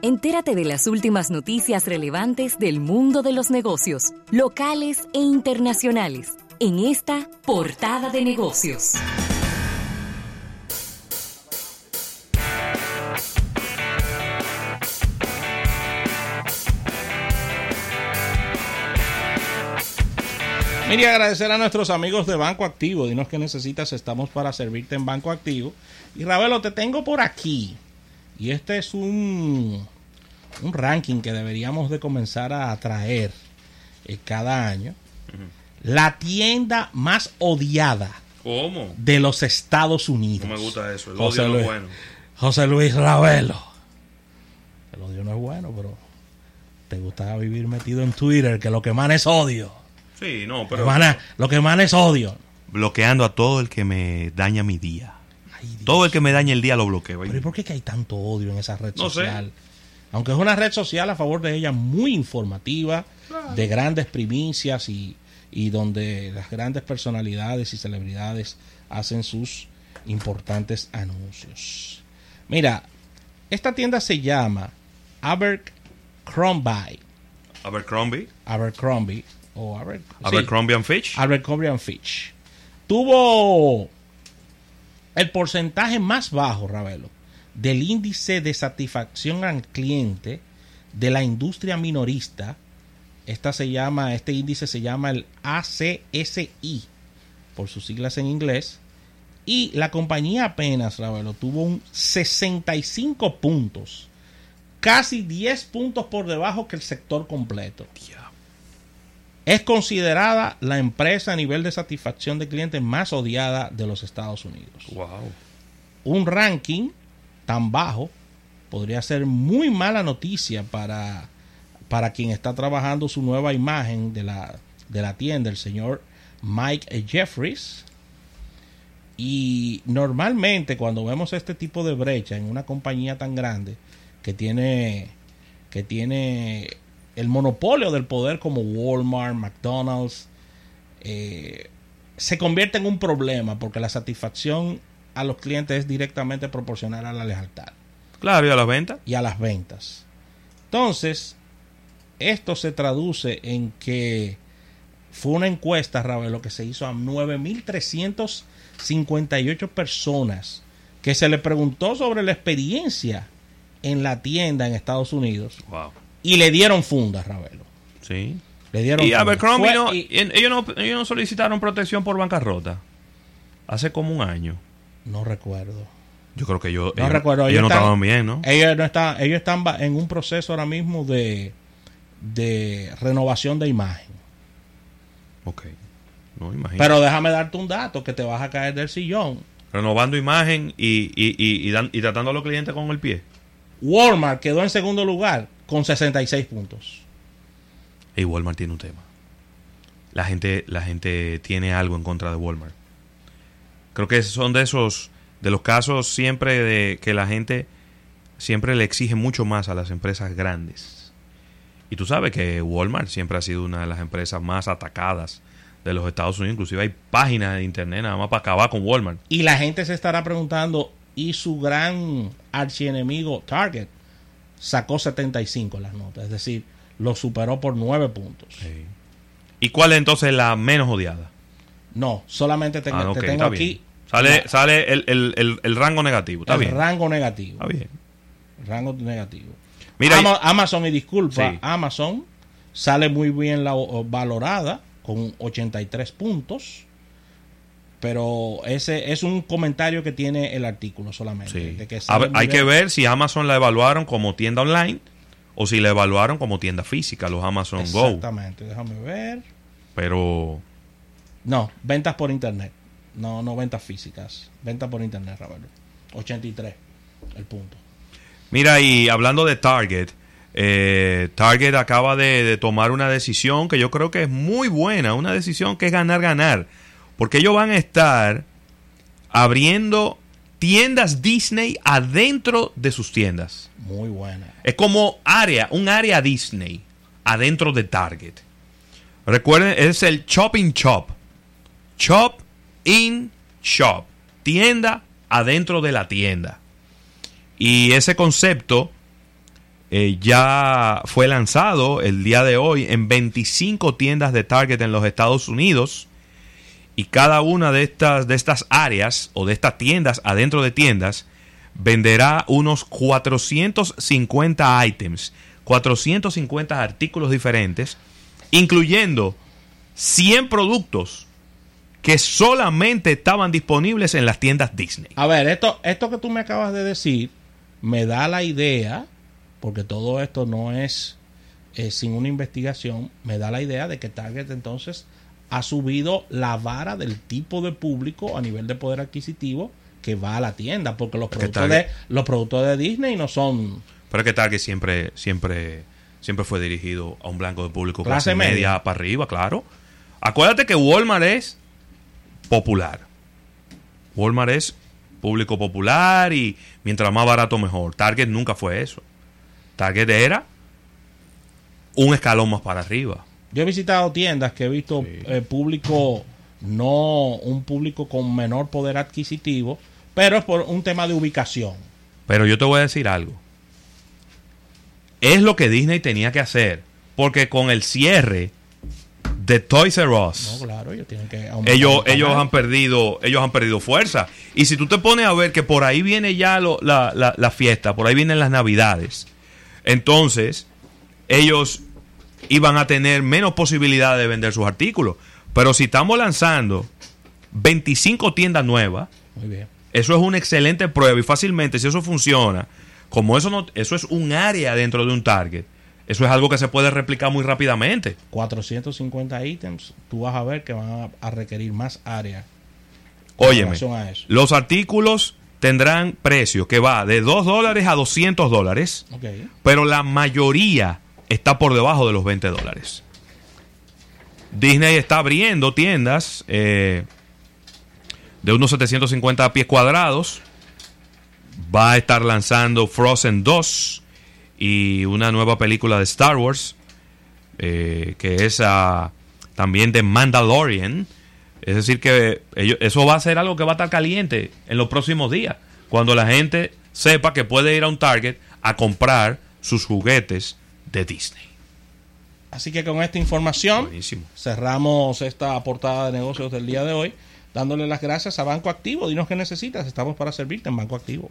Entérate de las últimas noticias relevantes del mundo de los negocios, locales e internacionales, en esta portada de negocios. Mire, agradecer a nuestros amigos de Banco Activo. Dinos que necesitas, estamos para servirte en Banco Activo. Y Ravelo, te tengo por aquí. Y este es un, un ranking que deberíamos de comenzar a traer eh, cada año. La tienda más odiada ¿Cómo? de los Estados Unidos. No me gusta eso. El José odio no Luis, es bueno. José Luis Ravelo. El odio no es bueno, pero te gusta vivir metido en Twitter, que lo que mana es odio. Sí, no, Lo pero. mana- lo que mana es odio. Bloqueando a todo el que me daña mi día. Ay. Todo el que me dañe el día lo bloqueo. Pero ¿y por qué que hay tanto odio en esa red No sé. social? Aunque es una red social a favor de ella muy informativa, de grandes primicias y, y donde las grandes personalidades y celebridades hacen sus importantes anuncios. Mira, esta tienda se llama Abercrombie, Abercrombie. Abercrombie o Aber- sí, Abercrombie and Fitch. Abercrombie and Fitch. Tuvo el porcentaje más bajo, Ravelo, del índice de satisfacción al cliente de la industria minorista. Esta se llama, este índice se llama el ACSI, por sus siglas en inglés. Y la compañía apenas, Ravelo, tuvo un 65 puntos. Casi 10 puntos por debajo que el sector completo. Es considerada la empresa a nivel de satisfacción de clientes más odiada de los Estados Unidos. Wow. Un ranking tan bajo podría ser muy mala noticia para, para quien está trabajando su nueva imagen de la, de la tienda, el señor Mike Jeffries. Y normalmente cuando vemos este tipo de brecha en una compañía tan grande que tiene, que tiene el monopolio del poder como Walmart, McDonald's, eh, se convierte en un problema porque la satisfacción a los clientes es directamente proporcional a la lealtad Claro, ¿y a las ventas? y a las ventas. Entonces, esto se traduce en que fue una encuesta, Ravelo, que se hizo a 9.358 personas que se le preguntó sobre la experiencia en la tienda en Estados Unidos Wow. Y le dieron fundas, Ravelo. Sí. Le dieron Y fundas. Abercrombie no, y- y- ellos no, ellos no solicitaron protección por bancarrota. Hace como un año. no recuerdo. Yo creo que yo, No ellos, recuerdo. ellos no están- estaban bien, ¿no? Ellos, no están, ellos están en un proceso ahora mismo de, de renovación de imagen. Ok. No, imagino. Pero déjame darte un dato que te vas a caer del sillón. Renovando imagen y, y, y, y dan- y tratando a los clientes con el pie. Walmart quedó en segundo lugar con 66 puntos. Y Walmart tiene un tema. La gente, la gente tiene algo en contra de Walmart. Creo que son de esos, de los casos siempre de que la gente siempre le exige mucho más a las empresas grandes. Y tú sabes que Walmart siempre ha sido una de las empresas más atacadas de los Estados Unidos. Inclusive hay páginas de internet nada más para acabar con Walmart. Y la gente se estará preguntando, ¿y su gran archienemigo Target? Sacó 75 en las notas, es decir, lo superó por 9 puntos. ¿Y cuál es entonces la menos odiada? No, solamente te, Ah, te ok, tengo aquí bien. Sale, sale el, el- el- el rango negativo. Está bien. rango negativo. Está bien. rango negativo. Mira, Ama- Amazon, y disculpa, Sí. Amazon sale muy bien la, valorada con 83 puntos. Pero ese es un comentario que tiene el artículo solamente. Sí. de que A sale ver, muy hay que ver si Amazon la evaluaron como tienda online o si la evaluaron como tienda física, los Amazon Go. Exactamente, déjame ver. Pero No, ventas por internet. No, no ventas físicas. Ventas por internet, Roberto. 83, el punto. mira, y hablando de Target, eh, Target acaba de, de tomar una decisión que yo creo que es muy buena, una decisión que es ganar, ganar. Porque ellos van a estar abriendo tiendas Disney adentro de sus tiendas. Muy buena. Es como área, un área Disney adentro de Target. Recuerden, es el Shopping Shop. Shop in Shop. Tienda adentro de la tienda. Y ese concepto eh, ya fue lanzado el día de hoy en 25 tiendas de Target en los Estados Unidos. Y cada una de estas, de estas áreas o de estas tiendas adentro de tiendas venderá unos 450 items, 450 artículos diferentes, incluyendo 100 productos que solamente estaban disponibles en las tiendas Disney. A ver, esto, esto que tú me acabas de decir me da la idea, porque todo esto no es eh, sin una investigación, me da la idea de que Target entonces ha subido la vara del tipo de público a nivel de poder adquisitivo que va a la tienda, porque los productos, de, los productos de Disney no son... Pero es que Target siempre, siempre, siempre fue dirigido a un blanco de público Clase clase, media, media. para arriba, claro. Acuérdate que Walmart es popular. Walmart es público popular y mientras más barato mejor. Target nunca fue eso. Target era un escalón más para arriba. Yo he visitado tiendas que he visto Sí. eh, público, no un público con menor poder adquisitivo, pero es por un tema de ubicación. Pero yo te voy a decir algo. Es lo que Disney tenía que hacer. Porque con el cierre de Toys R Us, No, claro, ellos tienen que aumentar ellos, han perdido, ellos han perdido fuerza. Y si tú te pones a ver que por ahí viene ya lo- la, la- la fiesta, por ahí vienen las navidades, entonces ellos iban a tener menos posibilidad de vender sus artículos. Pero si estamos lanzando 25 tiendas nuevas, Muy bien. eso es una excelente prueba y fácilmente si eso funciona, como eso no, eso es un área dentro de un target, eso es algo que se puede replicar muy rápidamente. 450 ítems, tú vas a ver que van a, a requerir más área. Óyeme, los artículos tendrán precio que va de 2 dólares a 200 dólares, pero la mayoría está por debajo de los 20 dólares. Disney está abriendo tiendas eh, de unos 750 pies cuadrados. Va a estar lanzando Frozen 2 y una nueva película de Star Wars, eh, que es ah, también de Mandalorian. Es decir, que eso va a ser algo que va a estar caliente en los próximos días. Cuando la gente sepa que puede ir a un Target a comprar sus juguetes de Disney. Así que con esta información Buenísimo. cerramos esta portada de negocios del día de hoy, dándole las gracias a Banco Activo. Dinos qué necesitas, estamos para servirte en Banco Activo.